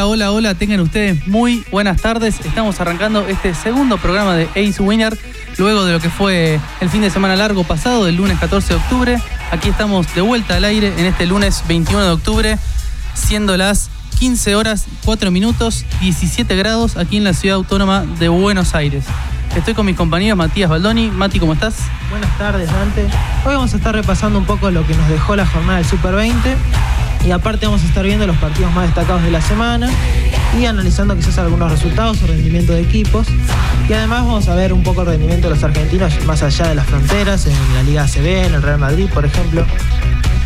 Hola, hola, hola, tengan ustedes muy buenas tardes. Estamos arrancando este segundo programa de Ace Winner, luego de lo que fue el fin de semana largo pasado, del lunes 14 de octubre. Aquí estamos de vuelta al aire en este lunes 21 de octubre, siendo las 15 horas 4 minutos 17 grados aquí en la ciudad autónoma de Buenos Aires. Estoy con mis compañeros Matías Baldoni. Mati, ¿cómo estás? Buenas tardes, Dante. Hoy vamos a estar repasando un poco lo que nos dejó la jornada del Super 20 y aparte vamos a estar viendo los partidos más destacados de la semana y analizando quizás algunos resultados o rendimiento de equipos. Y además vamos a ver un poco el rendimiento de los argentinos más allá de las fronteras, en la Liga ACB, en el Real Madrid, por ejemplo.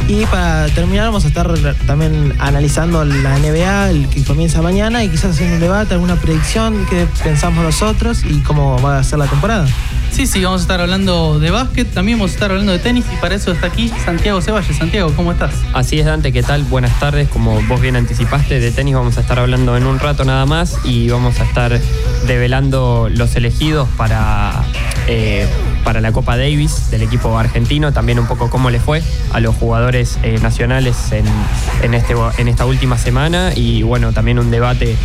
Y para terminar vamos a estar también analizando la NBA, el que comienza mañana, y quizás haciendo un debate, alguna predicción, qué pensamos nosotros y cómo va a ser la temporada. Sí, sí, vamos a estar hablando de básquet, también vamos a estar hablando de tenis y para eso está aquí Santiago Ceballos. Santiago, ¿cómo estás? Así es, Dante, ¿qué tal? Buenas tardes. Como vos bien anticipaste, de tenis vamos a estar hablando en un rato nada más y vamos a estar develando los elegidos para, eh, para la Copa Davis del equipo argentino, también un poco cómo le fue a los jugadores eh, nacionales en, en, este, en esta última semana y bueno, también un debate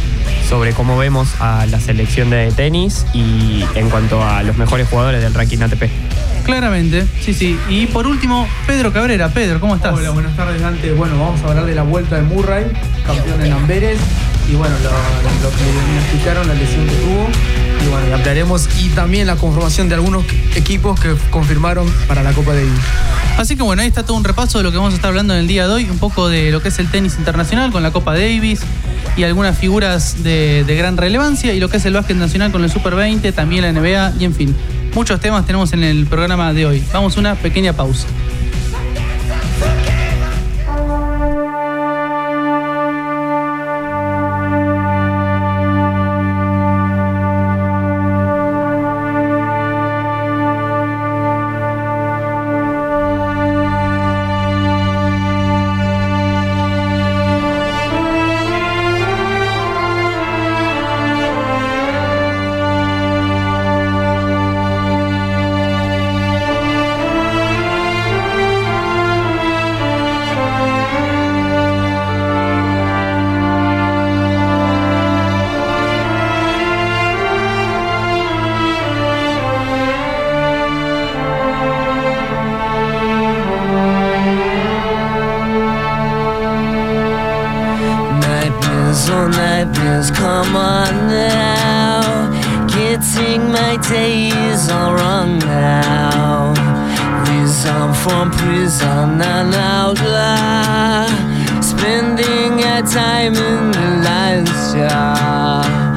sobre cómo vemos a la selección de tenis y en cuanto a los mejores jugadores del ranking ATP. Claramente, sí, sí. Y por último, Pedro Cabrera. Pedro, ¿cómo estás? Hola, buenas tardes, Dante. Bueno, vamos a hablar de la vuelta de Murray, campeón en Amberes. Y bueno, lo, que le diagnosticaron, la lesión que tuvo. Y bueno, y hablaremos y también la conformación de algunos equipos que confirmaron para la Copa Davis. Así que bueno, ahí está todo un repaso de lo que vamos a estar hablando en el día de hoy, un poco de lo que es el tenis internacional con la Copa Davis y algunas figuras de, de gran relevancia y lo que es el básquet nacional con el Super 20, también la NBA y en fin, muchos temas tenemos en el programa de hoy. Vamos a una pequeña pausa. Getting my days all wrong now. Reason from prison and outlaw. Spending our time in the lion's jar.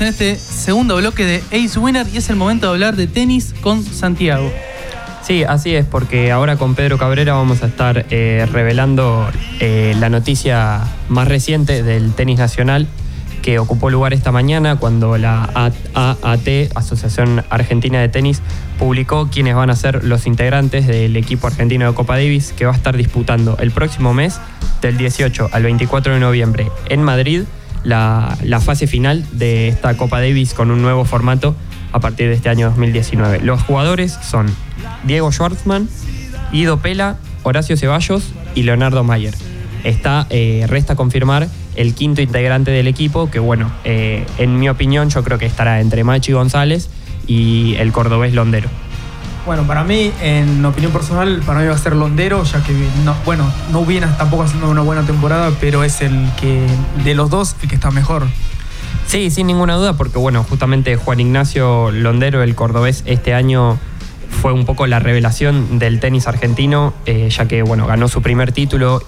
En este segundo bloque de Ace Winner y es el momento de hablar de tenis con Santiago. Sí, así es, porque ahora con Pedro Cabrera vamos a estar eh, revelando eh, la noticia más reciente del tenis nacional que ocupó lugar esta mañana cuando la AAT, Asociación Argentina de Tenis, publicó quiénes van a ser los integrantes del equipo argentino de Copa Davis que va a estar disputando el próximo mes, del 18 al 24 de noviembre, en Madrid, la, fase final de esta Copa Davis con un nuevo formato a partir de este año 2019. Los jugadores son Diego Schwartzman, Guido Pela, Horacio Ceballos y Leonardo Mayer. Está, eh, resta confirmar el quinto integrante del equipo, que bueno, eh, en mi opinión yo creo que estará entre Machi González y el cordobés Londero. Bueno, para mí, en opinión personal, para mí va a ser Londero, ya que, no, bueno, no viene tampoco haciendo una buena temporada, pero es el que, de los dos, el que está mejor. Sí, sin ninguna duda, porque bueno, justamente Juan Ignacio Londero, el cordobés, este año fue un poco la revelación del tenis argentino, eh, ya que bueno, ganó su primer título,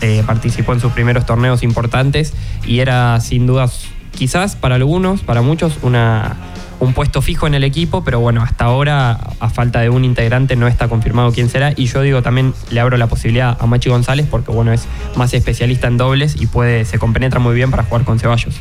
eh, participó en sus primeros torneos importantes y era sin dudas, quizás para algunos, para muchos, una, un puesto fijo en el equipo, pero bueno, hasta ahora, a falta de un integrante, no está confirmado quién será. Y yo digo, también le abro la posibilidad a Machi González, porque bueno, es más especialista en dobles y puede, se compenetra muy bien para jugar con Ceballos.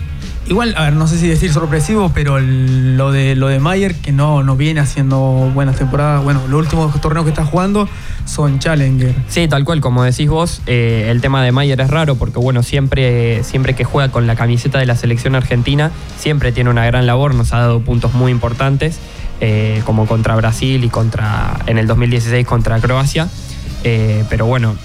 Igual, a ver, no sé si decir sorpresivo, pero lo de lo de Mayer, que no, no viene haciendo buenas temporadas, bueno, los últimos torneos que está jugando son Challenger. Sí, tal cual, como decís vos, eh, el tema de Mayer es raro porque, bueno, siempre, siempre que juega con la camiseta de la selección argentina, siempre tiene una gran labor, nos ha dado puntos muy importantes, eh, como contra Brasil y contra en el 2016 contra Croacia. Eh, pero bueno,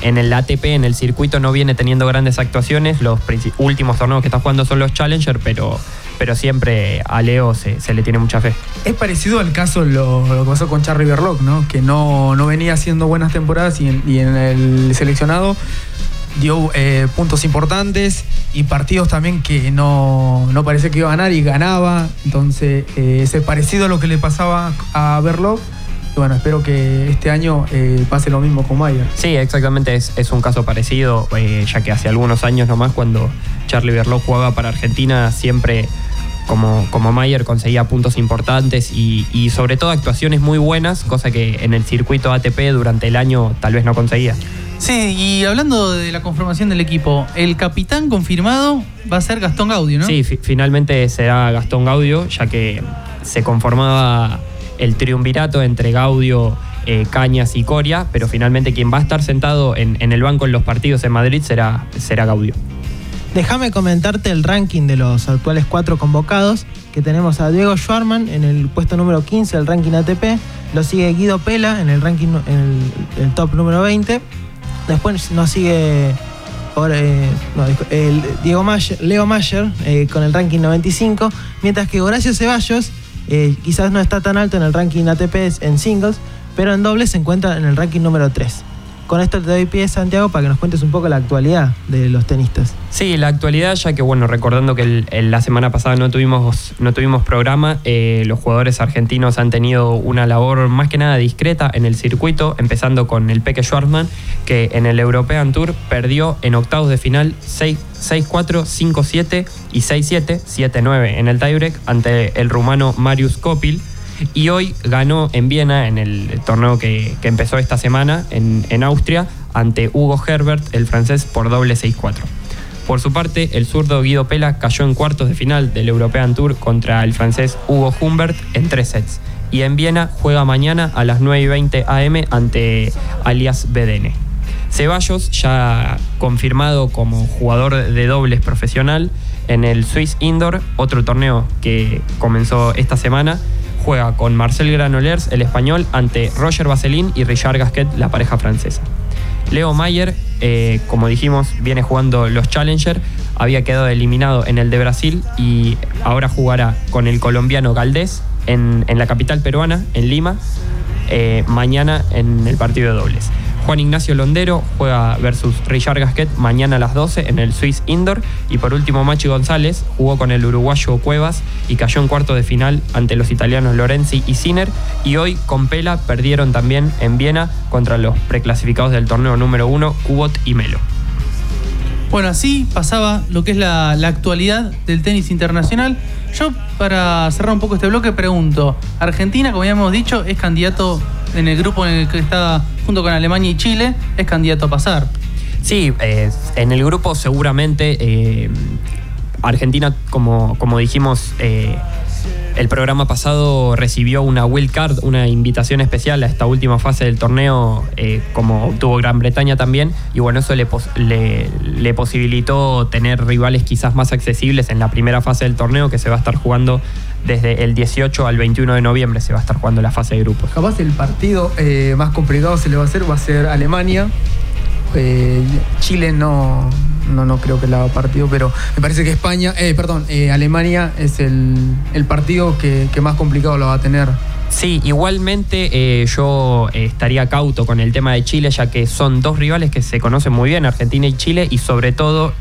en, el ATP, en el circuito, no viene teniendo grandes actuaciones. Los últimos torneos que está jugando son los Challenger, pero, pero siempre a Leo se, le tiene mucha fe. Es parecido al caso lo, lo que pasó con Charlie Berlock, ¿no? Que no, no venía haciendo buenas temporadas y en, y en el seleccionado dio eh, puntos importantes y partidos también que no, no parecía que iba a ganar y ganaba. Entonces, eh, es parecido a lo que le pasaba a Berlock. Y bueno, espero que este año eh, pase lo mismo con Mayer. Sí, exactamente, es, es un caso parecido, eh, ya que hace algunos años nomás, cuando Charlie Berloc jugaba para Argentina, siempre como, como Mayer conseguía puntos importantes y, y sobre todo actuaciones muy buenas, cosa que en el circuito ATP durante el año tal vez no conseguía. Sí, y hablando de la conformación del equipo, el capitán confirmado va a ser Gastón Gaudio, ¿no? Sí, fi- finalmente será Gastón Gaudio, ya que se conformaba el triunvirato entre Gaudio, eh, Cañas y Coria, pero finalmente quien va a estar sentado en, el banco en los partidos en Madrid será, Gaudio. Déjame comentarte el ranking de los actuales cuatro convocados, que tenemos a Diego Schwarman en el puesto número 15 del ranking ATP, lo sigue Guido Pela en el ranking en el, top número 20, después nos sigue ahora, eh, el Diego Mayer, Leo Mayer eh, con el ranking 95, mientras que Horacio Ceballos eh, quizás no está tan alto en el ranking ATP en singles, pero en dobles se encuentra en el ranking número 3. Con esto te doy pie, Santiago, para que nos cuentes un poco la actualidad de los tenistas. Sí, la actualidad, ya que bueno, recordando que la semana pasada no tuvimos, no tuvimos programa, eh, los jugadores argentinos han tenido una labor más que nada discreta en el circuito, empezando con el Peque Schwarzman, que en el European Tour perdió en octavos de final 6 6-4, 5-7 y 6-7, 7-9 en el tiebreak ante el rumano Marius Kopil. Y hoy ganó en Viena, en el torneo que, que empezó esta semana, en, en Austria, ante Hugo Herbert, el francés, por doble 6-4. Por su parte, el zurdo Guido Pela cayó en cuartos de final del European Tour contra el francés Hugo Humbert en tres sets. Y en Viena juega mañana a las 9 y 20 am ante Alias Bedene. Ceballos, ya confirmado como jugador de dobles profesional en el Swiss Indoor, otro torneo que comenzó esta semana, juega con Marcel Granollers, el español, ante Roger Vaseline y Richard Gasquet, la pareja francesa. Leo Mayer, eh, como dijimos, viene jugando los Challenger, había quedado eliminado en el de Brasil y ahora jugará con el colombiano Galdés en, en la capital peruana, en Lima, eh, mañana en el partido de dobles. Juan Ignacio Londero juega versus Richard Gasquet mañana a las 12 en el Swiss Indoor. Y por último, Machi González jugó con el uruguayo Cuevas y cayó en cuarto de final ante los italianos Lorenzi y Sinner. Y hoy con Pela perdieron también en Viena contra los preclasificados del torneo número 1, Cubot y Melo. Bueno, así pasaba lo que es la, la actualidad del tenis internacional. Yo, para cerrar un poco este bloque, pregunto, Argentina, como ya hemos dicho, es candidato en el grupo en el que está junto con Alemania y Chile, es candidato a pasar. Sí, en el grupo seguramente eh, Argentina, como, como dijimos, eh, el programa pasado recibió una wild card, una invitación especial a esta última fase del torneo, eh, como obtuvo Gran Bretaña también, y bueno, eso le posibilitó tener rivales quizás más accesibles en la primera fase del torneo, que se va a estar jugando desde el 18 al 21 de noviembre, se va a estar jugando la fase de grupos. Capaz el partido eh, más complicado se le va a hacer, va a ser Alemania. Eh, Chile no, no, no creo que le haga partido, pero me parece que España, eh, perdón, eh, Alemania es el, el partido que, que más complicado lo va a tener. Sí, igualmente eh, yo eh, estaría cauto con el tema de Chile, ya que son dos rivales que se conocen muy bien, Argentina y Chile, y sobre todo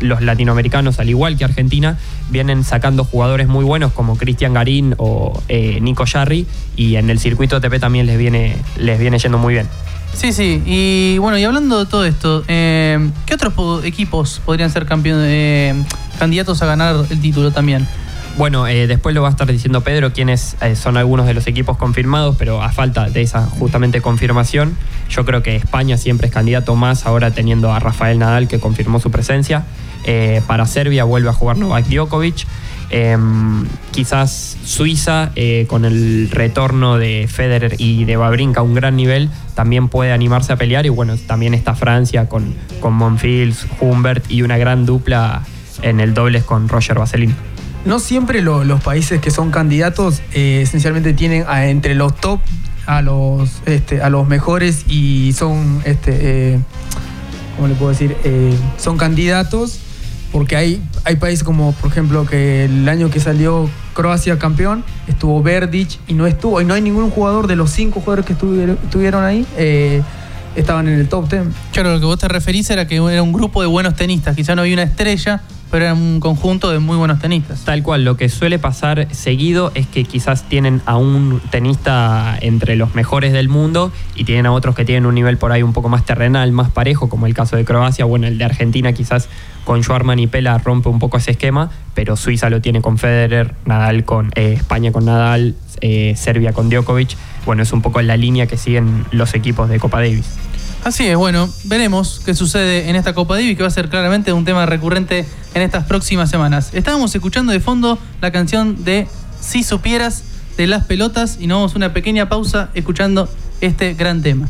los latinoamericanos, al igual que Argentina, vienen sacando jugadores muy buenos como Cristian Garín o Nico Yarri, y en el circuito ATP también les viene, les viene yendo muy bien. Sí, sí. Y bueno, y hablando de todo esto, eh, ¿qué otros po- equipos podrían ser eh, candidatos a ganar el título también? Bueno, eh, después lo va a estar diciendo Pedro quiénes eh, son algunos de los equipos confirmados, pero a falta de esa justamente confirmación, yo creo que España siempre es candidato más, ahora teniendo a Rafael Nadal que confirmó su presencia. Para Serbia vuelve a jugar Novak Djokovic. Eh, quizás Suiza, eh, con el retorno de Federer y de Babrinka a un gran nivel, también puede animarse a pelear. Y bueno, también está Francia con, con Monfils, Humbert y una gran dupla en el dobles con Roger Vaseline. No siempre lo- los países que son candidatos eh, esencialmente tienen a- entre los top a los, este, a los mejores y son, este, eh, ¿cómo le puedo decir? Son candidatos porque hay, hay países como, por ejemplo, que el año que salió Croacia campeón, estuvo Verdic y no estuvo, y no hay ningún jugador de los cinco jugadores que estuvieron, ahí, eh, estaban en el top 10. Claro, lo que vos te referís era que era un grupo de buenos tenistas. Quizá no había una estrella, pero era un conjunto de muy buenos tenistas. Tal cual, lo que suele pasar seguido es que quizás tienen a un tenista entre los mejores del mundo y tienen a otros que tienen un nivel por ahí un poco más terrenal, más parejo, como el caso de Croacia. Bueno, el de Argentina quizás con Schwarman y Pela rompe un poco ese esquema, pero Suiza lo tiene con Federer, Nadal con eh, España con Nadal, eh, Serbia con Djokovic. Bueno, es un poco la línea que siguen los equipos de Copa Davis. Así es, bueno, veremos qué sucede en esta Copa Divi, que va a ser claramente un tema recurrente en estas próximas semanas. Estábamos escuchando de fondo la canción de Si supieras de las pelotas y nos vamos a una pequeña pausa escuchando este gran tema.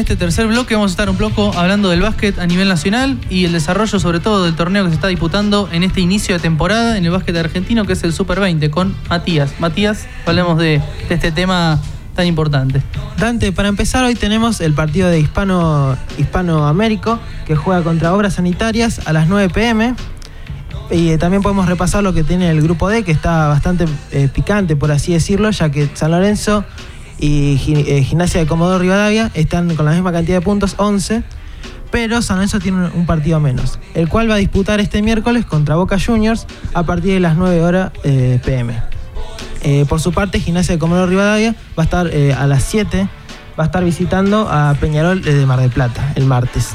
Este tercer bloque. Vamos a estar un poco hablando del básquet a nivel nacional y el desarrollo, sobre todo, del torneo que se está disputando en este inicio de temporada en el básquet argentino, que es el Super 20, con Matías. Matías, hablemos de, este tema tan importante. Dante, para empezar, hoy tenemos el partido de Hispano, Hispanoamérico que juega contra Obras Sanitarias a las 9 pm. Y eh, también podemos repasar lo que tiene el grupo D, que está bastante eh, picante, por así decirlo, ya que San Lorenzo y eh, Gimnasia de Comodoro Rivadavia están con la misma cantidad de puntos, 11, pero San Lorenzo tiene un- partido menos, el cual va a disputar este miércoles contra Boca Juniors a partir de las 9 horas eh, pm. Eh, por su parte, Gimnasia de Comodoro Rivadavia va a estar a las 7, va a estar visitando a Peñarol de Mar del Plata el martes.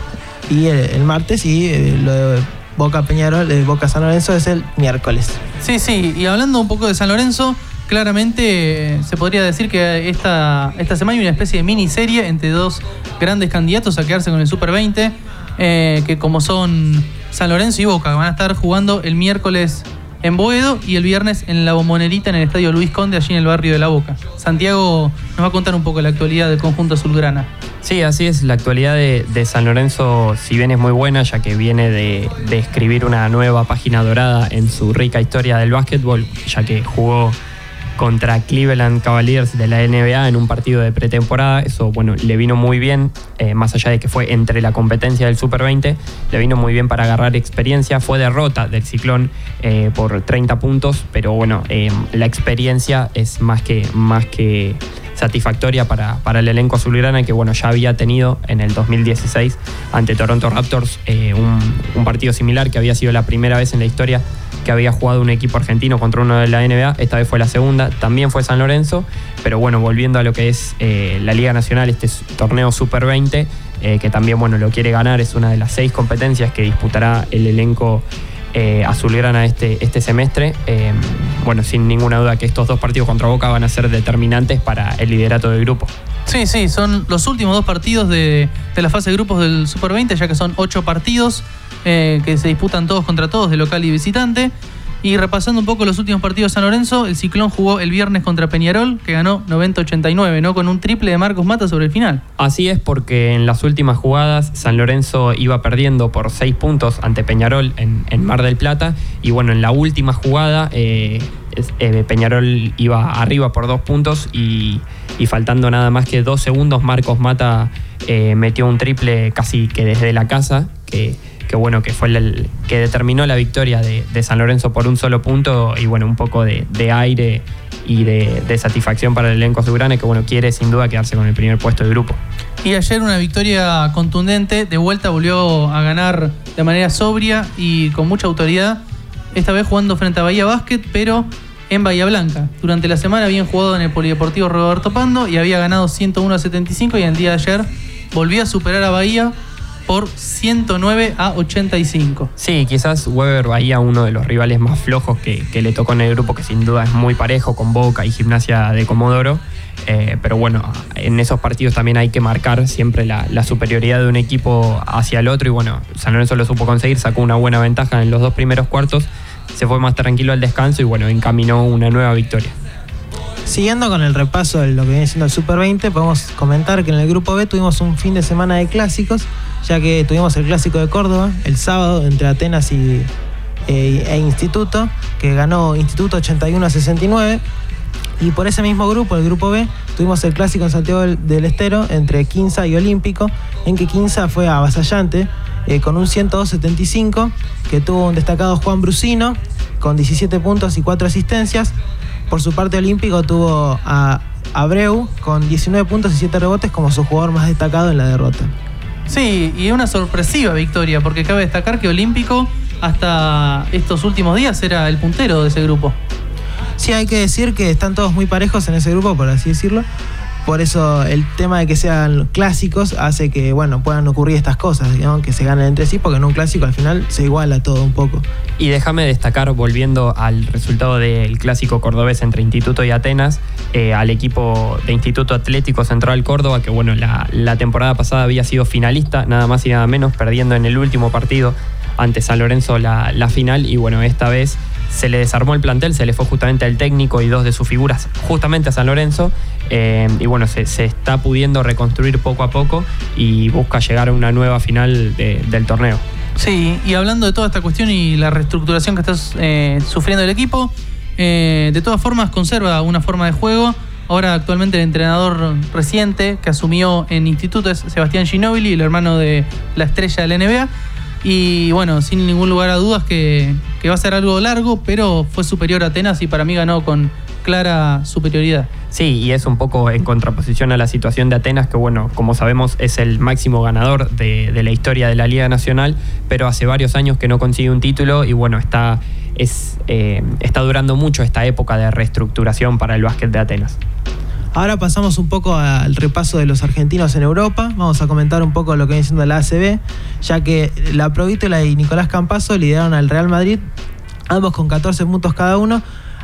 Y el, martes y lo de Boca Peñarol, de Boca San Lorenzo es el miércoles. Sí, sí, y hablando un poco de San Lorenzo, claramente eh, se podría decir que esta, esta semana hay una especie de miniserie entre dos grandes candidatos a quedarse con el Super 20, eh, que como son San Lorenzo y Boca, van a estar jugando el miércoles en Boedo y el viernes en la Bombonerita en el Estadio Luis Conde, allí en el barrio de La Boca. Santiago nos va a contar un poco la actualidad del conjunto azulgrana. Sí, así es. La actualidad de, de San Lorenzo, si bien es muy buena, ya que viene de, de escribir una nueva página dorada en su rica historia del básquetbol, ya que jugó contra Cleveland Cavaliers de la NBA en un partido de pretemporada. Eso, bueno, le vino muy bien, eh, más allá de que fue entre la competencia del Super 20, le vino muy bien para agarrar experiencia. Fue derrota del Ciclón eh, por 30 puntos, pero bueno, eh, la experiencia es más que, más que satisfactoria para, para el elenco azulgrana que bueno ya había tenido en el 2016 ante Toronto Raptors eh, un, un partido similar que había sido la primera vez en la historia que había jugado un equipo argentino contra uno de la NBA, esta vez fue la segunda, también fue San Lorenzo, pero bueno, volviendo a lo que es eh, la Liga Nacional, este torneo Super 20, eh, que también bueno, lo quiere ganar, es una de las seis competencias que disputará el elenco eh, azulgrana este, este semestre. Eh, bueno, sin ninguna duda que estos dos partidos contra Boca van a ser determinantes para el liderato del grupo. Sí, sí, son los últimos dos partidos de, de la fase de grupos del Super 20, ya que son ocho partidos eh, que se disputan todos contra todos, de local y visitante. Y repasando un poco los últimos partidos de San Lorenzo, el Ciclón jugó el viernes contra Peñarol, que ganó 90-89, ¿no? Con un triple de Marcos Mata sobre el final. Así es porque en las últimas jugadas San Lorenzo iba perdiendo por seis puntos ante Peñarol en, en Mar del Plata y bueno, en la última jugada eh, eh, Peñarol iba arriba por dos puntos y, y faltando nada más que dos segundos Marcos Mata eh, metió un triple casi que desde la casa que, que bueno, que fue el que determinó la victoria de, San Lorenzo por un solo punto y bueno, un poco de, de aire y de, satisfacción para el elenco azulgrana que bueno, quiere sin duda quedarse con el primer puesto del grupo. Y ayer una victoria contundente, de vuelta volvió a ganar de manera sobria y con mucha autoridad, esta vez jugando frente a Bahía Basket, pero en Bahía Blanca. Durante la semana habían jugado en el Polideportivo Roberto Pando y había ganado 101 a 75 y el día de ayer volvió a superar a Bahía por 109 a 85. Sí, quizás Weber Bahía, uno de los rivales más flojos que, le tocó en el grupo, que sin duda es muy parejo con Boca y Gimnasia de Comodoro. Eh, pero bueno, en esos partidos también hay que marcar siempre la, la superioridad de un equipo hacia el otro. Y bueno, San Lorenzo lo supo conseguir, sacó una buena ventaja en los dos primeros cuartos, se fue más tranquilo al descanso y bueno, encaminó una nueva victoria. Siguiendo con el repaso de lo que viene siendo el Super 20, podemos comentar que en el grupo B tuvimos un fin de semana de clásicos, ya que tuvimos el clásico de Córdoba el sábado entre Atenas y, eh, e Instituto, que ganó Instituto 81 a 69. Y por ese mismo grupo, el grupo B, tuvimos el clásico en Santiago del, Estero entre Quinza y Olímpico, en que Quinza fue avasallante eh, con un 102-75, que tuvo un destacado Juan Brusino con 17 puntos y 4 asistencias. Por su parte, Olímpico tuvo a Abreu con 19 puntos y 7 rebotes como su jugador más destacado en la derrota. Sí, y una sorpresiva victoria, porque cabe destacar que Olímpico hasta estos últimos días era el puntero de ese grupo. Sí, hay que decir que están todos muy parejos en ese grupo, por así decirlo. Por eso el tema de que sean clásicos hace que, bueno, puedan ocurrir estas cosas, ¿no? que se ganen entre sí, porque en un clásico al final se iguala todo un poco. Y déjame destacar, volviendo al resultado del clásico cordobés entre Instituto y Atenas, eh, al equipo de Instituto Atlético Central Córdoba, que bueno, la, temporada pasada había sido finalista, nada más y nada menos, perdiendo en el último partido ante San Lorenzo la, la final, y bueno, esta vez se le desarmó el plantel, se le fue justamente al técnico y dos de sus figuras justamente a San Lorenzo. eh, y bueno, se, está pudiendo reconstruir poco a poco y busca llegar a una nueva final de- del torneo. Sí, y hablando de toda esta cuestión y la reestructuración que está eh, sufriendo el equipo, eh, de todas formas conserva una forma de juego. Ahora actualmente el entrenador reciente que asumió en Instituto es Sebastián Ginóbili, el hermano de la estrella de la NBA. Y bueno, sin ningún lugar a dudas que, va a ser algo largo, pero fue superior a Atenas y para mí ganó con clara superioridad. Sí, y es un poco en contraposición a la situación de Atenas, que bueno, como sabemos es el máximo ganador de, la historia de la Liga Nacional, pero hace varios años que no consigue un título y bueno, está, es, eh, está durando mucho esta época de reestructuración para el básquet de Atenas. Ahora pasamos un poco al repaso de los argentinos en Europa. Vamos a comentar un poco lo que viene siendo la ACB, ya que la Provítola y Nicolás Campazo lideraron al Real Madrid, ambos con 14 puntos cada uno,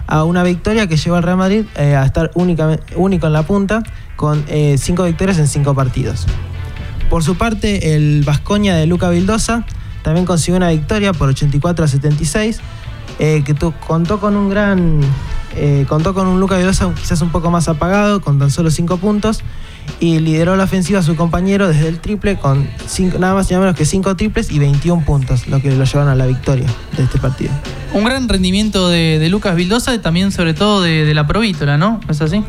a una victoria que llevó al Real Madrid eh, a estar único en la punta, con 5 victorias en 5 partidos. Por su parte, el Vascoña de Luca Vildosa también consiguió una victoria por 84 a 76, eh, que contó con un gran. Eh, contó con un Luca Vildosa quizás un poco más apagado, con tan solo 5 puntos, y lideró la ofensiva a su compañero desde el triple con cinco- nada más y nada menos que 5 triples y 21 puntos, lo que lo llevaron a la victoria de este partido. Un gran rendimiento de, de Lucas Vildosa y también sobre todo de, de la Provítola, ¿no? ¿Es así?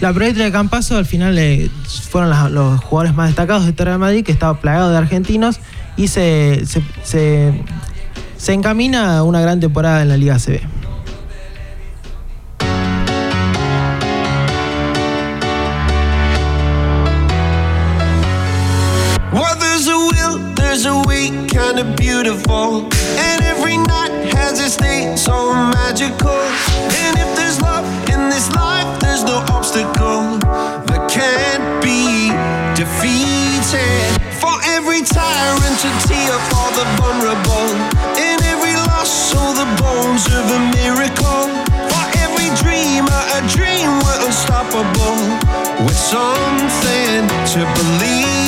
La proyecto de Campazo al final eh, fueron las- los jugadores más destacados de este Real Madrid, que estaba plagado de argentinos y se, se, se- se encamina a una gran temporada en la Liga CB. And every night has its day, so magical. And if there's love in this life, there's no obstacle that can't be defeated. For every tyrant to tear for the vulnerable. In every loss, all the bones of a miracle. For every dreamer, a dream we're unstoppable. With something to believe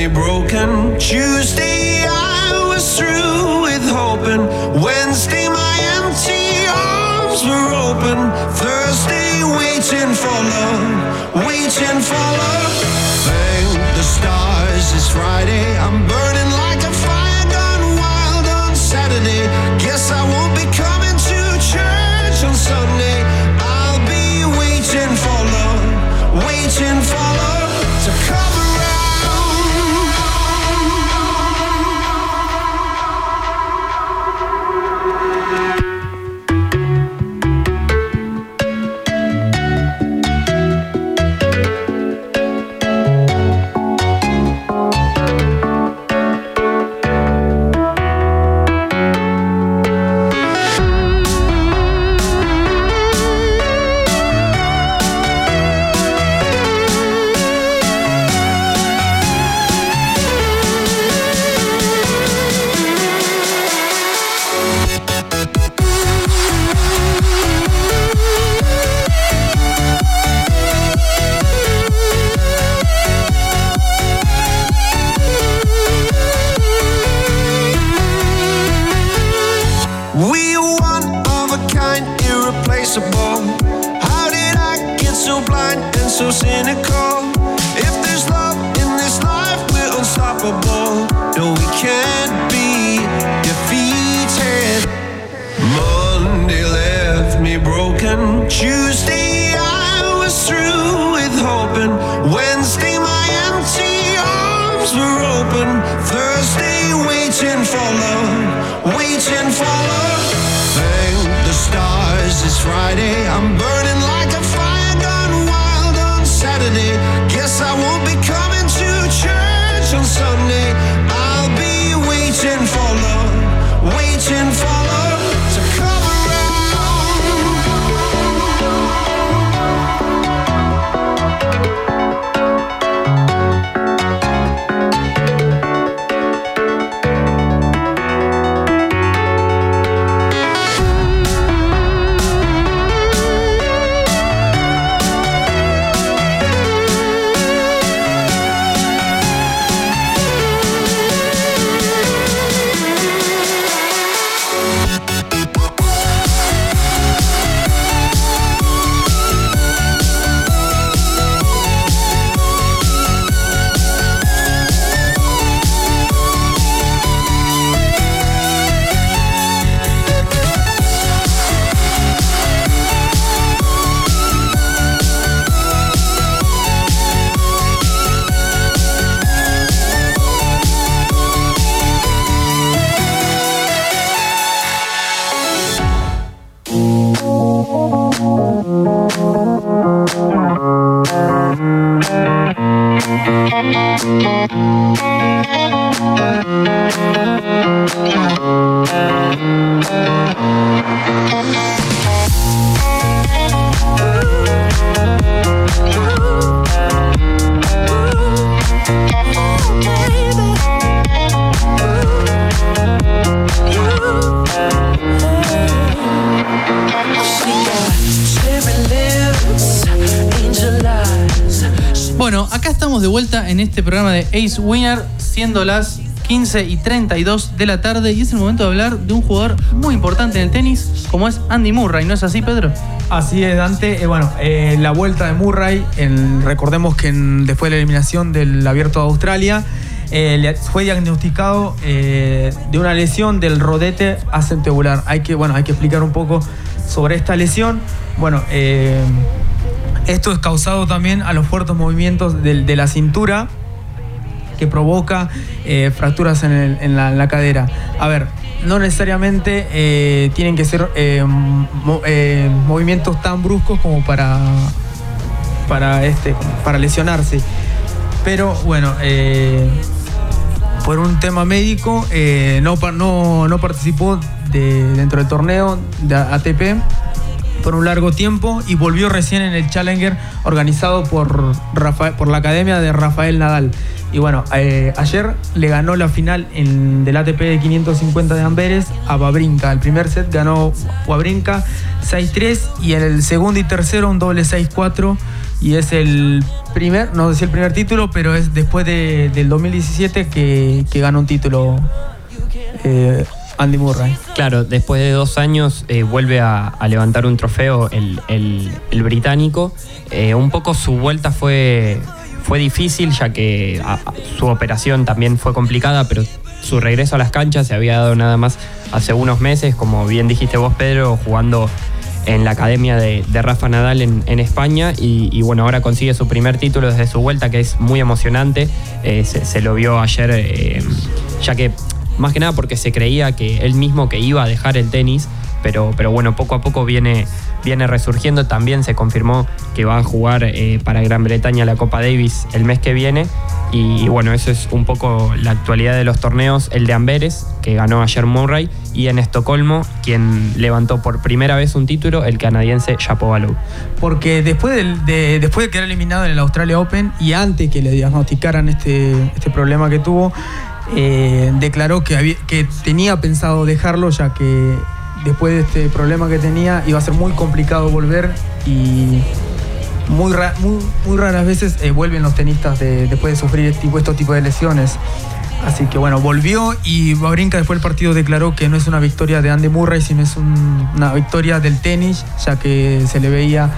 me broken. Tuesday I was through with hoping. Wednesday my empty arms were open. Thursday waiting for love, waiting for love. Thank the stars it's Friday. Este programa de Ace Winner, siendo las 15 y 32 de la tarde y es el momento de hablar de un jugador muy importante en el tenis como es Andy Murray, ¿no es así Pedro? Así es, Dante. Eh, bueno, eh, la vuelta de Murray, recordemos que después de la eliminación del Abierto de Australia, eh, fue diagnosticado eh, de una lesión del rodete acentebular. Hay que, bueno, hay que explicar un poco sobre esta lesión. Bueno, esto es causado también a los fuertes movimientos de la cintura que provoca eh, fracturas en, el- en la, cadera. A ver, no necesariamente eh, tienen que ser eh, mo- movimientos tan bruscos como para, para, este, para lesionarse. Pero bueno, por un tema médico no, no, no participó de- dentro del torneo de ATP por un largo tiempo y volvió recién en el Challenger organizado por, Rafa- por la academia de Rafael Nadal. Y bueno, eh, ayer le ganó la final en, del ATP de 550 de Amberes a Babrinka. El primer set ganó Wawrinka 6-3 y en el segundo y tercero un doble 6-4 y es el primer, no sé si el primer título, pero es después de- del 2017 que, que gana un título eh, Andy Murray. Claro, después de dos años eh, vuelve a, levantar un trofeo el, el- británico. Un poco su vuelta fue, fue difícil, ya que su operación también fue complicada, pero su regreso a las canchas se había dado nada más hace unos meses, como bien dijiste vos, Pedro, jugando en la academia de, Rafa Nadal en, España y, bueno, ahora consigue su primer título desde su vuelta, que es muy emocionante. Eh, se, se lo vio ayer, eh, ya que más que nada porque se creía que él mismo que iba a dejar el tenis, pero, pero bueno, poco a poco viene, viene resurgiendo. También se confirmó que va a jugar eh, para Gran Bretaña la Copa Davis el mes que viene. Y, bueno, eso es un poco la actualidad de los torneos. El de Amberes, que ganó ayer Murray, y en Estocolmo, quien levantó por primera vez un título, el canadiense Shapovalov. Porque después, de, después de quedar eliminado en el Australia Open y antes que le diagnosticaran este, este problema que tuvo, eh, declaró que, había- que tenía pensado dejarlo ya que después de este problema que tenía iba a ser muy complicado volver y muy, ra- muy, muy raras veces eh, vuelven los tenistas de- después de sufrir este tipo- de lesiones. Así que bueno, volvió y Babrinka después del partido declaró que no es una victoria de Andy Murray, sino es un- una victoria del tenis, ya que se le veía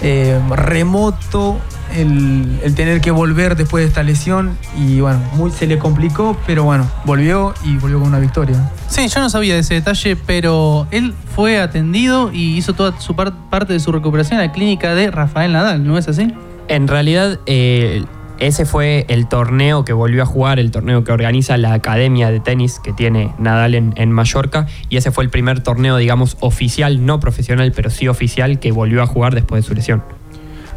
eh, remoto el, el tener que volver después de esta lesión y bueno, muy, se le complicó, pero bueno, volvió y volvió con una victoria. Sí, yo no sabía de ese detalle, pero él fue atendido y hizo toda su par- parte de su recuperación en la clínica de Rafael Nadal, ¿no es así? En realidad, eh, ese fue el torneo que volvió a jugar, el torneo que organiza la academia de tenis que tiene Nadal en, en Mallorca. Y ese fue el primer torneo, digamos, oficial, no profesional, pero sí oficial, que volvió a jugar después de su lesión.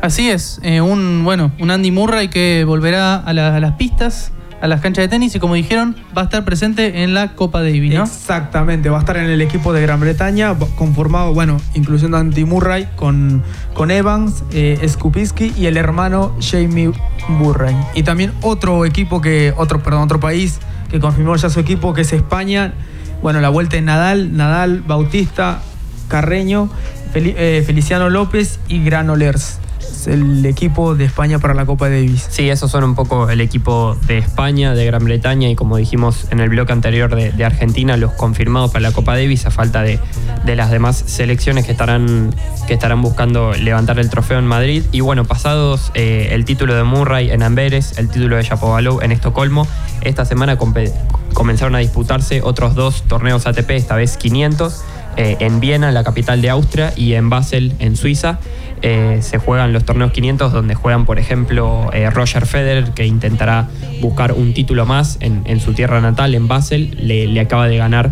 Así es, eh, un bueno, un Andy Murray que volverá a, la- a las pistas, a las canchas de tenis y como dijeron, va a estar presente en la Copa Davis, ¿no? Exactamente, va a estar en el equipo de Gran Bretaña, conformado, bueno, incluyendo a Andy Murray, con, con Evans, eh, y el hermano Jamie Murray. Y también otro equipo que, otro, perdón, otro país que confirmó ya su equipo, que es España. Bueno, la vuelta de Nadal, Nadal, Bautista, Carreño, eh, Feliciano López y Granolers. El equipo de España para la Copa Davis. Sí, esos son un poco el equipo de España, de Gran Bretaña y como dijimos en el bloque anterior de, Argentina, los confirmados para la Copa Davis a falta de, de las demás selecciones que estarán, que estarán buscando levantar el trofeo en Madrid. Y bueno, pasados eh, el título de Murray en Amberes, el título de Shapovalov en Estocolmo, esta semana comenzaron a disputarse otros dos torneos ATP, esta vez 500, eh, en Viena, la capital de Austria, y en Basel, en Suiza. Eh, se juegan los torneos 500 donde juegan, por ejemplo, eh, Roger Federer, que intentará buscar un título más en, su tierra natal, en Basel. Le, acaba de ganar,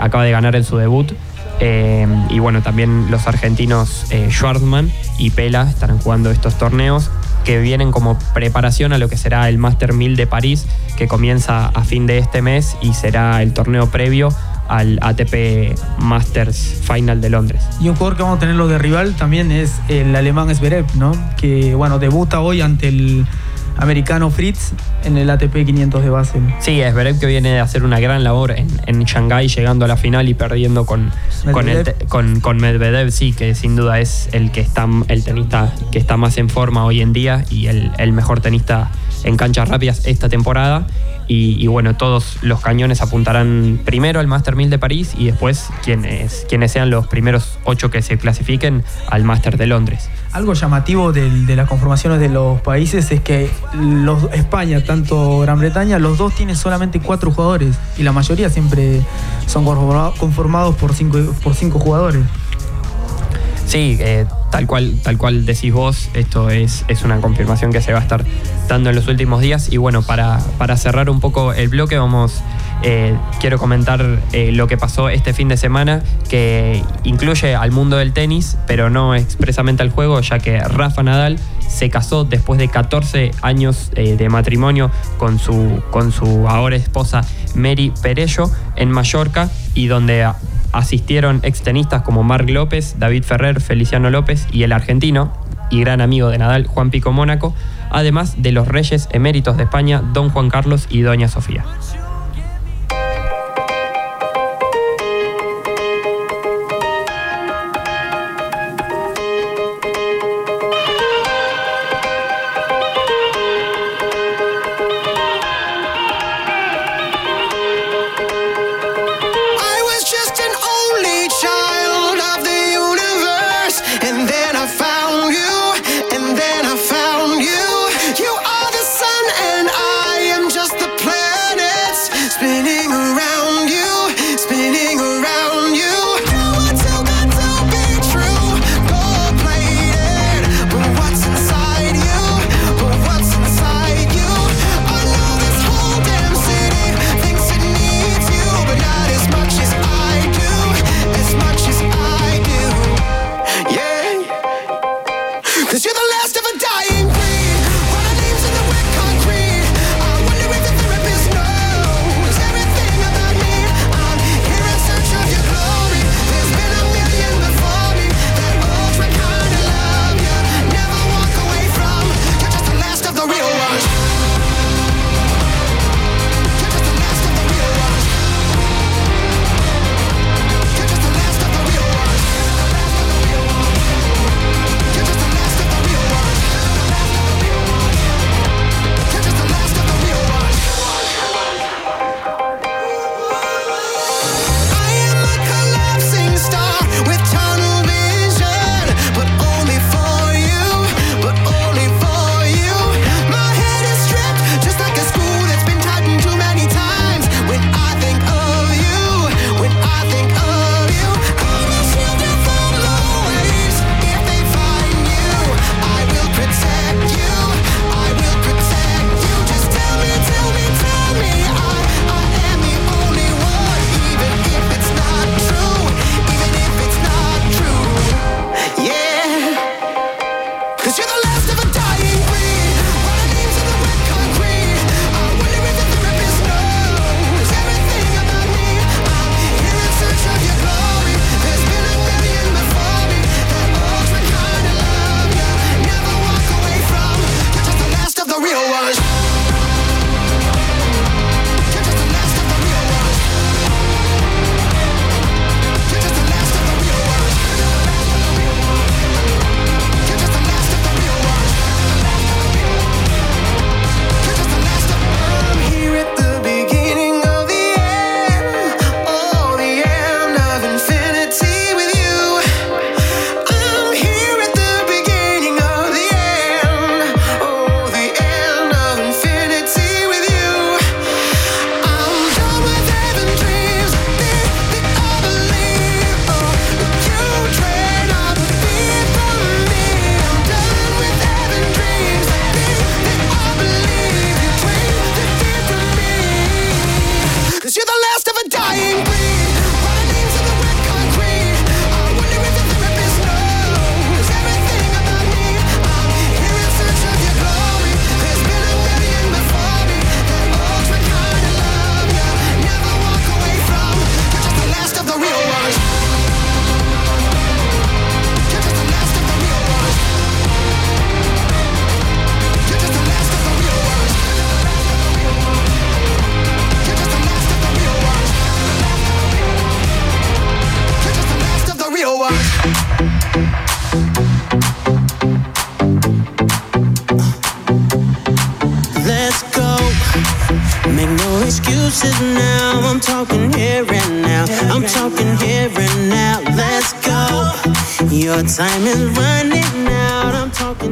acaba de ganar en su debut. Y bueno, también los argentinos Schwartzman y Pela estarán jugando estos torneos que vienen como preparación a lo que será el Master 1000 de París, que comienza a fin de este mes y será el torneo previo al ATP Masters Final de Londres. Y un jugador que vamos a tenerlo de rival también es el alemán Zverev, ¿no? Que bueno, debuta hoy ante el americano Fritz en el ATP 500 de Basel. Sí, Zverev que viene de hacer una gran labor en, en Shanghái, llegando a la final y perdiendo con con, el, con, con, Medvedev, sí, que sin duda es el que está el tenista que está más en forma hoy en día y el, el mejor tenista en canchas rápidas esta temporada. Y, bueno, todos los cañones apuntarán primero al Master 1000 de París y después quienes, quienes sean los primeros ocho que se clasifiquen al Master de Londres. Algo llamativo de, de las conformaciones de los países es que los, España, tanto Gran Bretaña, los dos tienen solamente cuatro jugadores y la mayoría siempre son conformados por cinco, por cinco jugadores. Sí, eh, tal, cual, tal cual decís vos, esto es, es una confirmación que se va a estar dando en los últimos días. Y bueno, para, para cerrar un poco el bloque, vamos, eh, quiero comentar eh, lo que pasó este fin de semana, que incluye al mundo del tenis, pero no expresamente al juego, ya que Rafa Nadal se casó después de 14 años de matrimonio con su, con su ahora esposa Mary Perello en Mallorca y donde asistieron extenistas como Marc López, David Ferrer, Feliciano López y el argentino y gran amigo de Nadal, Juan Pico Mónaco, además de los reyes eméritos de España, Don Juan Carlos y Doña Sofía.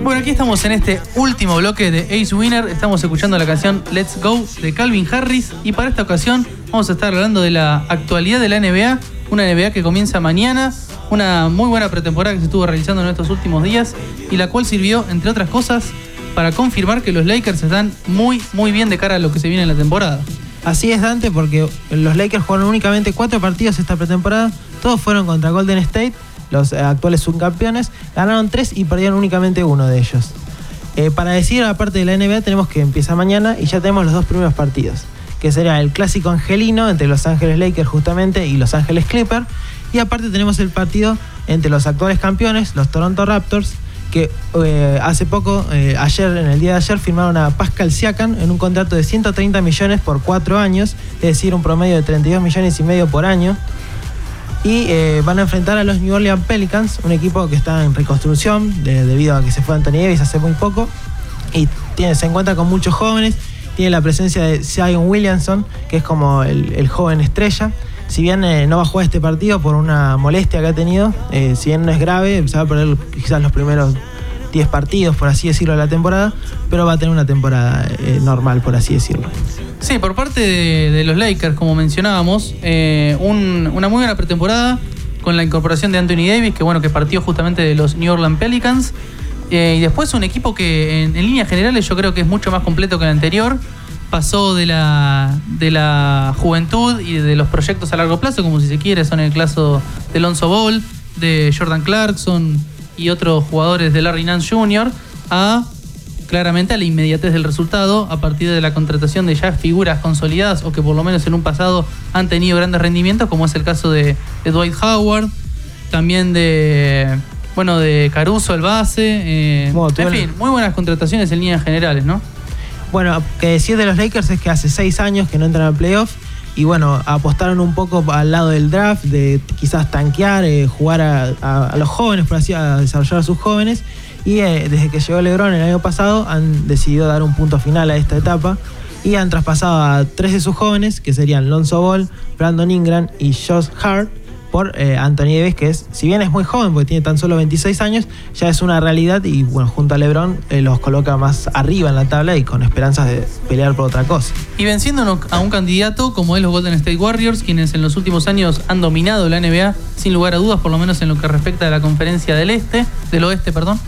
Bueno, aquí estamos en este último bloque de Ace Winner. Estamos escuchando la canción Let's Go de Calvin Harris. Y para esta ocasión vamos a estar hablando de la actualidad de la NBA. Una NBA que comienza mañana. Una muy buena pretemporada que se estuvo realizando en estos últimos días. Y la cual sirvió, entre otras cosas, para confirmar que los Lakers están muy, muy bien de cara a lo que se viene en la temporada. Así es, Dante, porque los Lakers jugaron únicamente cuatro partidos esta pretemporada. Todos fueron contra Golden State, los eh, actuales subcampeones. Ganaron tres y perdieron únicamente uno de ellos. Eh, para decir, aparte de la NBA, tenemos que empieza mañana y ya tenemos los dos primeros partidos. Que será el clásico angelino entre Los Ángeles Lakers justamente y Los Ángeles Clippers. Y aparte tenemos el partido entre los actuales campeones, los Toronto Raptors, que eh, hace poco, ayer, en el día de ayer, firmaron a Pascal Siakam en un contrato de 130 millones por cuatro años, es decir, un promedio de 32 millones y medio por año. Y eh, van a enfrentar a los New Orleans Pelicans, un equipo que está en reconstrucción de- debido a que se fue Anthony Davis hace muy poco. Y tiene, se encuentra con muchos jóvenes. Tiene la presencia de Zion Williamson, que es como el, el joven estrella. Si bien eh, no va a jugar este partido por una molestia que ha tenido, eh, si bien no es grave, se va a perder quizás los primeros 10 partidos, por así decirlo, de la temporada, pero va a tener una temporada eh, normal, por así decirlo. Sí, por parte de, los Lakers, como mencionábamos, eh, un- una muy buena pretemporada con la incorporación de Anthony Davis, que bueno, que partió justamente de los New Orleans Pelicans. Eh, y después un equipo que en, en líneas generales yo creo que es mucho más completo que el anterior. Pasó de la, de la juventud y de los proyectos a largo plazo, como si se quiere, son el caso de Lonzo Ball, de Jordan Clarkson y otros jugadores de Larry Nance Jr., a claramente a la inmediatez del resultado a partir de la contratación de ya figuras consolidadas o que por lo menos en un pasado han tenido grandes rendimientos, como es el caso de, de Dwight Howard, también de bueno de Caruso el base, eh, Bueno, en fin, muy buenas contrataciones en líneas generales, ¿no? Bueno, que decir de los Lakers es que hace seis años que no entran al playoff y bueno, apostaron un poco al lado del draft, de quizás tanquear, eh, jugar a, los jóvenes, por así a desarrollar a sus jóvenes. Y eh, desde que llegó LeBron el año pasado han decidido dar un punto final a esta etapa y han traspasado a tres de sus jóvenes, que serían Lonzo Ball, Brandon Ingram y Josh Hart, por eh, Anthony Davis, que es, si bien es muy joven, porque tiene tan solo 26 años, ya es una realidad y bueno, junto a LeBron eh, los coloca más arriba en la tabla y con esperanzas de pelear por otra cosa. Y venciendo a un candidato como es los Golden State Warriors, quienes en los últimos años han dominado la NBA sin lugar a dudas, por lo menos en lo que respecta a la conferencia del este, del oeste, perdón.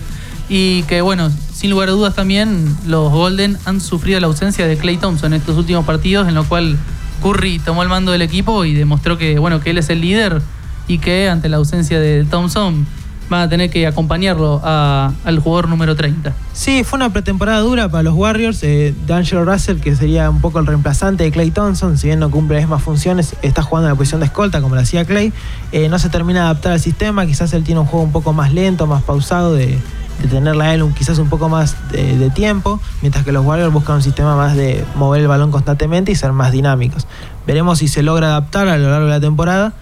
Y que bueno, sin lugar a dudas también los Golden han sufrido la ausencia de Clay Thompson en estos últimos partidos, en lo cual Curry tomó el mando del equipo y demostró que bueno, que él es el líder y que ante la ausencia de Thompson van a tener que acompañarlo al jugador número 30. Sí, fue una pretemporada dura para los Warriors. Eh, D'Angelo Russell, que sería un poco el reemplazante de Clay Thompson, si bien no cumple las mismas funciones, está jugando en la posición de escolta como lo hacía Clay. Eh, no se termina de adaptar al sistema, quizás él tiene un juego un poco más lento, más pausado, de, de tenerla a él un, quizás un poco más de tiempo, mientras que los Warriors buscan un sistema más de mover el balón constantemente y ser más dinámicos. Veremos si se logra adaptar a lo largo de la temporada.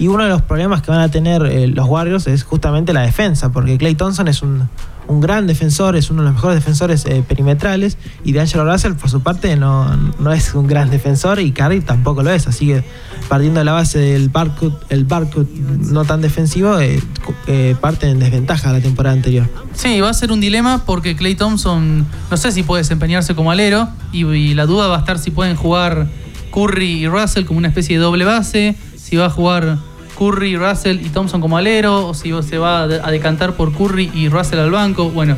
Y uno de los problemas que van a tener eh, los Warriors es justamente la defensa, porque Clay Thompson es un, un gran defensor, es uno de los mejores defensores eh, perimetrales, y D'Angelo Russell, por su parte, no, no es un gran defensor, y Curry tampoco lo es. Así que, partiendo de la base del Barcourt, el Barcourt no tan defensivo, eh, eh, parte en desventaja la temporada anterior. Sí, va a ser un dilema porque Clay Thompson no sé si puede desempeñarse como alero y la duda va a estar si pueden jugar Curry y Russell como una especie de doble base, si va a jugar Curry, Russell y Thompson como alero o si se va a de- a decantar por Curry y Russell al banco. Bueno,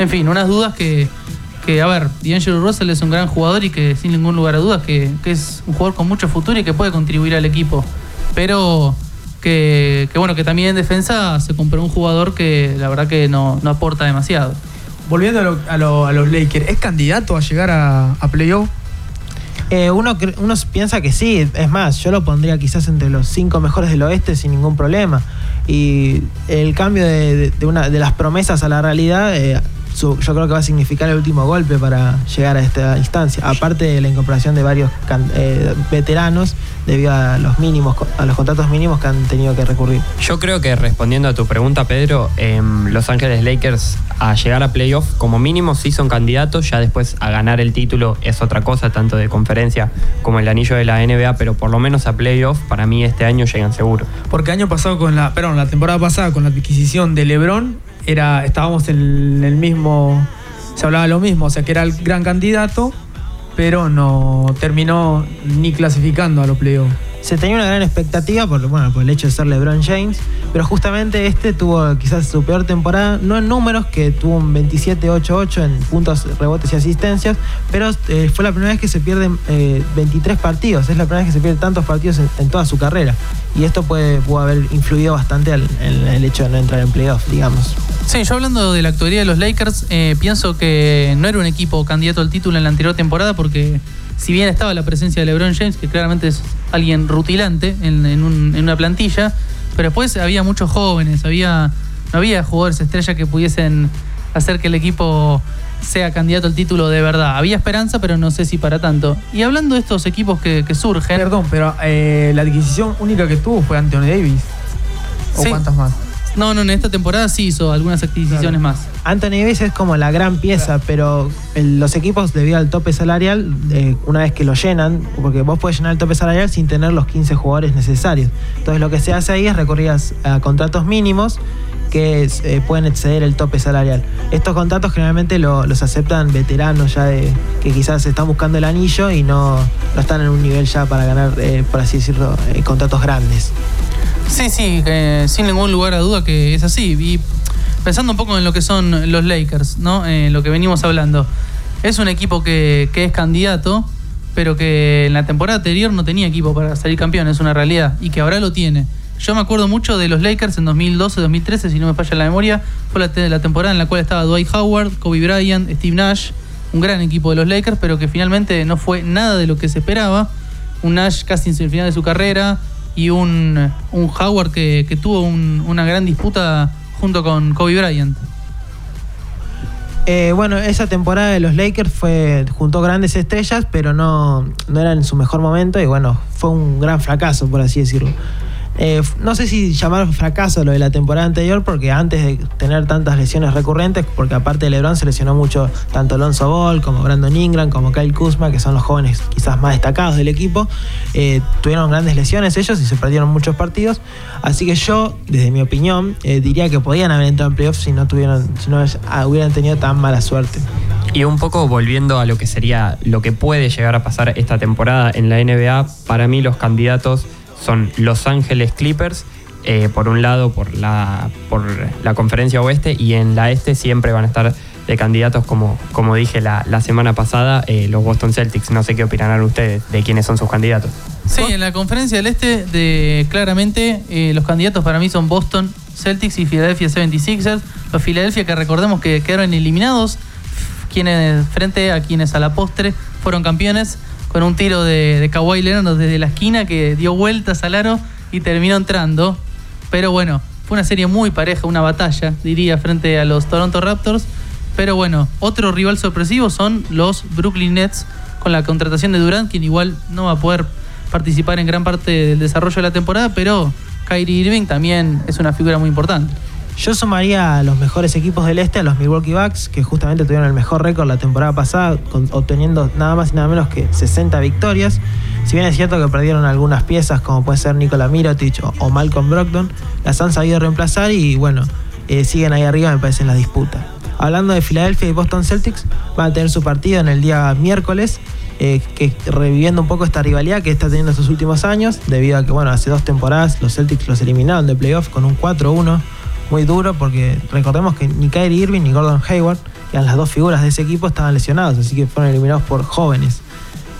en fin, unas dudas que, a ver, D'Angelo Russell es un gran jugador y que sin ningún lugar a dudas que, es un jugador con mucho futuro y que puede contribuir al equipo. Pero que, bueno, que también en defensa se compró un jugador que la verdad que no, no aporta demasiado. Volviendo a, lo- a lo- a los Lakers, ¿es candidato a llegar a, a playoff? Eh, uno, uno piensa que sí, es más, yo lo pondría quizás entre los cinco mejores del oeste sin ningún problema. Y el cambio de una, de las promesas a la realidad, eh, su- yo creo que va a significar el último golpe para llegar a esta instancia. Aparte de la incorporación de varios can- eh, veteranos debido a los mínimos, a los contratos mínimos que han tenido que recurrir. Yo creo que respondiendo a tu pregunta, Pedro, em, Los Ángeles Lakers a llegar a playoff como mínimo sí son candidatos, ya después a ganar el título es otra cosa, tanto de conferencia como el anillo de la NBA, pero por lo menos a playoff para mí este año llegan seguro. Porque año pasado con la, perdón, la temporada pasada con la adquisición de LeBron era estábamos en el mismo se hablaba lo mismo, o sea que era el gran candidato, pero no terminó ni clasificando a los playoffs. Se tenía una gran expectativa por, bueno, por el hecho de ser LeBron James, pero justamente este tuvo quizás su peor temporada, no en números, que tuvo un 27-8-8 en puntos, rebotes y asistencias, pero eh, fue la primera vez que se pierden 23 partidos, es la primera vez que se pierde tantos partidos en, toda su carrera. Y esto puede, puede haber influido bastante en el hecho de no entrar en playoffs, digamos. Sí, yo hablando de la actualidad de los Lakers, eh, pienso que no era un equipo candidato al título en la anterior temporada porque si bien estaba la presencia de LeBron James, que claramente es alguien rutilante en, una plantilla, pero después había muchos jóvenes, había, no había jugadores estrella que pudiesen hacer que el equipo sea candidato al título de verdad. Había esperanza, pero no sé si para tanto. Y hablando de estos equipos que, surgen... Perdón, pero eh, la adquisición única que tuvo fue Anthony Davis. ¿O cuántas más? No, no, en esta temporada sí hizo algunas adquisiciones más. Anthony Davis es como la gran pieza, pero los equipos, debido al tope salarial, una vez que lo llenan, porque vos puedes llenar el tope salarial sin tener los 15 jugadores necesarios. Entonces lo que se hace ahí es recurrir a, contratos mínimos que eh, pueden exceder el tope salarial. Estos contratos generalmente los aceptan veteranos ya de que quizás están buscando el anillo y no, están en un nivel ya para ganar, eh, por así decirlo, eh, contratos grandes. Sí, sí, sin ningún lugar a duda que es así. Y pensando un poco en lo que son los Lakers, ¿no? En lo que venimos hablando. Es un equipo que, es candidato, pero que en la temporada anterior no tenía equipo para salir campeón, es una realidad, y que ahora lo tiene. Yo me acuerdo mucho de los Lakers en 2012, 2013, si no me falla la memoria. Fue la, la, temporada en la cual estaba Dwight Howard, Kobe Bryant, Steve Nash, un gran equipo de los Lakers, pero que finalmente no fue nada de lo que se esperaba. Un Nash casi en el final de su carrera, y un, un Howard que, tuvo una gran disputa junto con Kobe Bryant. Eh, bueno, esa temporada de los Lakers fue junto grandes estrellas, pero no, no era en su mejor momento y bueno, fue un gran fracaso, por así decirlo. Eh, no sé si llamar fracaso lo de la temporada anterior, porque antes de tener tantas lesiones recurrentes, porque aparte de LeBron se lesionó mucho tanto Alonso Ball como Brandon Ingram, como Kyle Kuzma, que son los jóvenes quizás más destacados del equipo, eh, tuvieron grandes lesiones ellos y se perdieron muchos partidos. Así que yo, desde mi opinión, eh, diría que podían haber entrado en playoffs si no tuvieron, si no hubieran tenido tan mala suerte. Y un poco volviendo a lo que sería lo que puede llegar a pasar esta temporada en la NBA, para mí los candidatos son Los Ángeles Clippers, eh, por un lado por la, por la conferencia oeste y en la este siempre van a estar de candidatos, como, como dije la, semana pasada, eh, los Boston Celtics. No sé qué opinarán ustedes de quiénes son sus candidatos. Sí, en la conferencia del este, de, claramente eh, los candidatos para mí son Boston Celtics y Philadelphia 76ers. Los Philadelphia que recordemos que quedaron eliminados quienes, frente a quienes a la postre fueron campeones con un tiro de, de Kawhi Leonard desde la esquina que dio vueltas al aro y terminó entrando. Pero bueno, fue una serie muy pareja, una batalla, diría, frente a los Toronto Raptors. Pero bueno, otro rival sorpresivo son los Brooklyn Nets con la contratación de Durant, quien igual no va a poder participar en gran parte del desarrollo de la temporada, pero Kyrie Irving también es una figura muy importante. Yo sumaría a los mejores equipos del este, a los Milwaukee Bucks, que justamente tuvieron el mejor récord la temporada pasada, obteniendo nada más y nada menos que 60 victorias. Si bien es cierto que perdieron algunas piezas, como puede ser Nikola Mirotic o, Malcolm Brogdon, las han sabido reemplazar y bueno, eh, siguen ahí arriba, me parece, en la disputa. Hablando de Filadelfia y Boston Celtics, van a tener su partido en el día miércoles. Eh, que reviviendo un poco esta rivalidad que está teniendo estos últimos años, debido a que, bueno, hace dos temporadas los Celtics los eliminaron de playoff con un 4-1 muy duro porque recordemos que ni Kyrie Irving ni Gordon Hayward, que eran las dos figuras de ese equipo, estaban lesionados, así que fueron eliminados por jóvenes.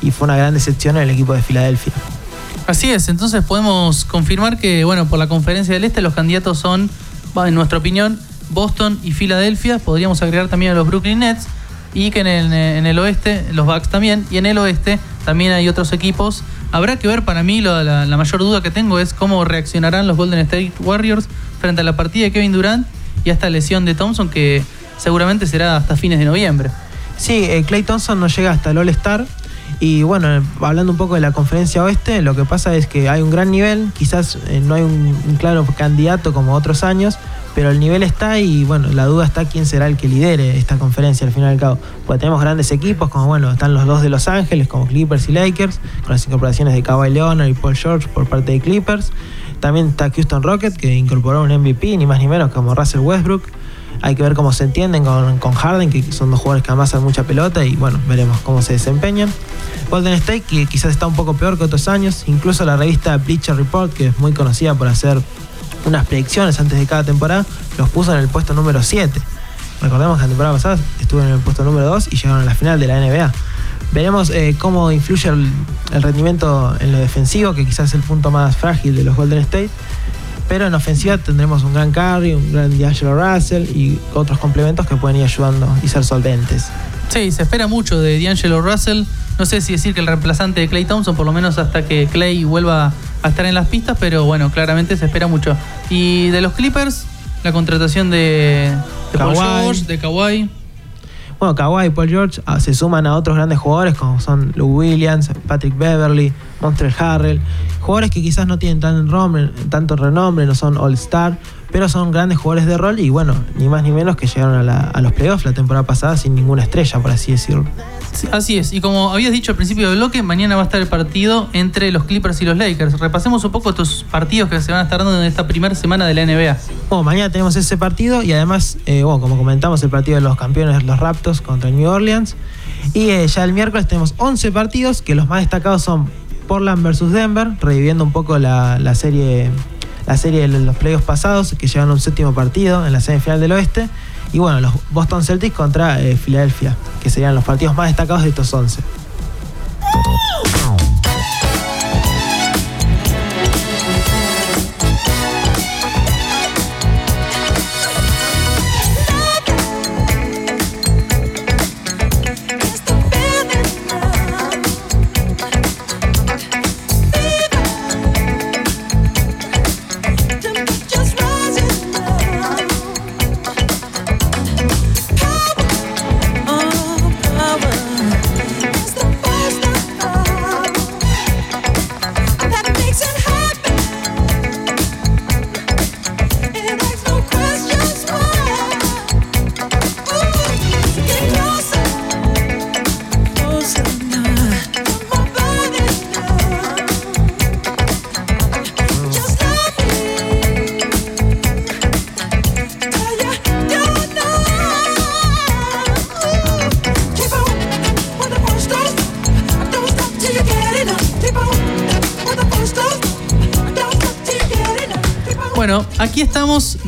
Y fue una gran decepción en el equipo de Filadelfia. Así es, entonces podemos confirmar que, bueno, por la conferencia del Este los candidatos son, en nuestra opinión, Boston y Filadelfia. Podríamos agregar también a los Brooklyn Nets y que en el, oeste, los Bucks también, y en el oeste también hay otros equipos. Habrá que ver, para mí, la mayor duda que tengo es cómo reaccionarán los Golden State Warriors frente a la partida de Kevin Durant y a esta lesión de Thompson que seguramente será hasta fines de noviembre. Sí, Clay eh, Thompson no llega hasta el All-Star Y bueno, hablando un poco de la conferencia oeste, lo que pasa es que hay un gran nivel, quizás eh, no hay un, claro candidato como otros años, pero el nivel está y bueno, la duda está quién será el que lidere esta conferencia al final y al cabo. Porque tenemos grandes equipos, como bueno, están los dos de Los Ángeles, como Clippers y Lakers, con las incorporaciones de Kawhi Leonard y Paul George por parte de Clippers. También está Houston Rockets, que incorporó un MVP, ni más ni menos como Russell Westbrook. Hay que ver cómo se entienden con, con Harden, que son dos jugadores que amasan mucha pelota y bueno, veremos cómo se desempeñan. Golden State, que quizás está un poco peor que otros años. Incluso la revista Bleacher Report, que es muy conocida por hacer unas predicciones antes de cada temporada, los puso en el puesto número 7. Recordemos que la temporada pasada estuvieron en el puesto número 2 y llegaron a la final de la NBA. Veremos eh, cómo influye el, el rendimiento en lo defensivo, que quizás es el punto más frágil de los Golden State. Pero en ofensiva tendremos un gran Curry, un gran D'Angelo Russell y otros complementos que pueden ir ayudando y ser solventes. Sí, se espera mucho de D'Angelo Russell. No sé si decir que el reemplazante de Clay Thompson, por lo menos hasta que Clay vuelva a estar en las pistas, pero bueno, claramente se espera mucho. Y de los Clippers, la contratación de, de Paul. George, de Kawhi. Bueno, Kawhi y Paul George ah, se suman a otros grandes jugadores como son Lou Williams, Patrick Beverly, Montrell Harrell. Jugadores que quizás no tienen tan tanto renombre, no son All-Star, pero son grandes jugadores de rol y bueno, ni más ni menos que llegaron a, la- a los playoffs la temporada pasada sin ninguna estrella, por así decirlo. Sí, Así es, y como habías dicho al principio del bloque, mañana va a estar el partido entre los Clippers y los Lakers. Repasemos un poco estos partidos que se van a estar dando en esta primera semana de la NBA. Bueno, mañana tenemos ese partido y además, eh, bueno, como comentamos, el partido de los campeones, los Raptors contra New Orleans. Y eh, ya el miércoles tenemos 11 partidos, que los más destacados son Portland versus Denver, reviviendo un poco la, la serie la serie de los playoffs pasados, que llegaron a un séptimo partido en la semifinal del oeste. Y bueno, los Boston Celtics contra eh, Filadelfia, que serían los partidos más destacados de estos 11.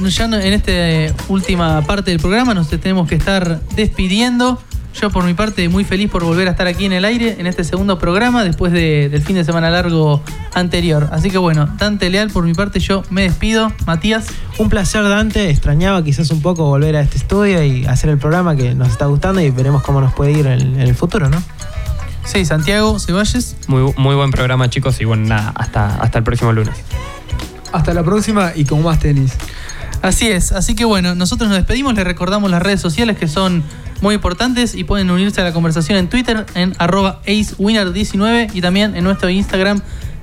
Ya en esta última parte del programa, nos tenemos que estar despidiendo. Yo por mi parte muy feliz por volver a estar aquí en el aire en este segundo programa después de- del fin de semana largo anterior. Así que bueno, Dante Leal por mi parte yo me despido. Matías, Un placer, Dante. Extrañaba quizás un poco volver a este estudio y hacer el programa que nos está gustando y veremos cómo nos puede ir en, en el futuro, ¿no? sí, Santiago Ceballes. Muy, muy buen programa, chicos, y bueno, nada, hasta, hasta el próximo lunes. Hasta la próxima y con más tenis. Así es, así que bueno, nosotros nos despedimos, les recordamos las redes sociales que son muy importantes y pueden unirse a la conversación en Twitter en arroba acewinner19 y también en nuestro Instagram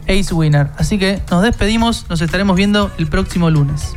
acewinner. Así que nos despedimos, nos estaremos viendo el próximo lunes.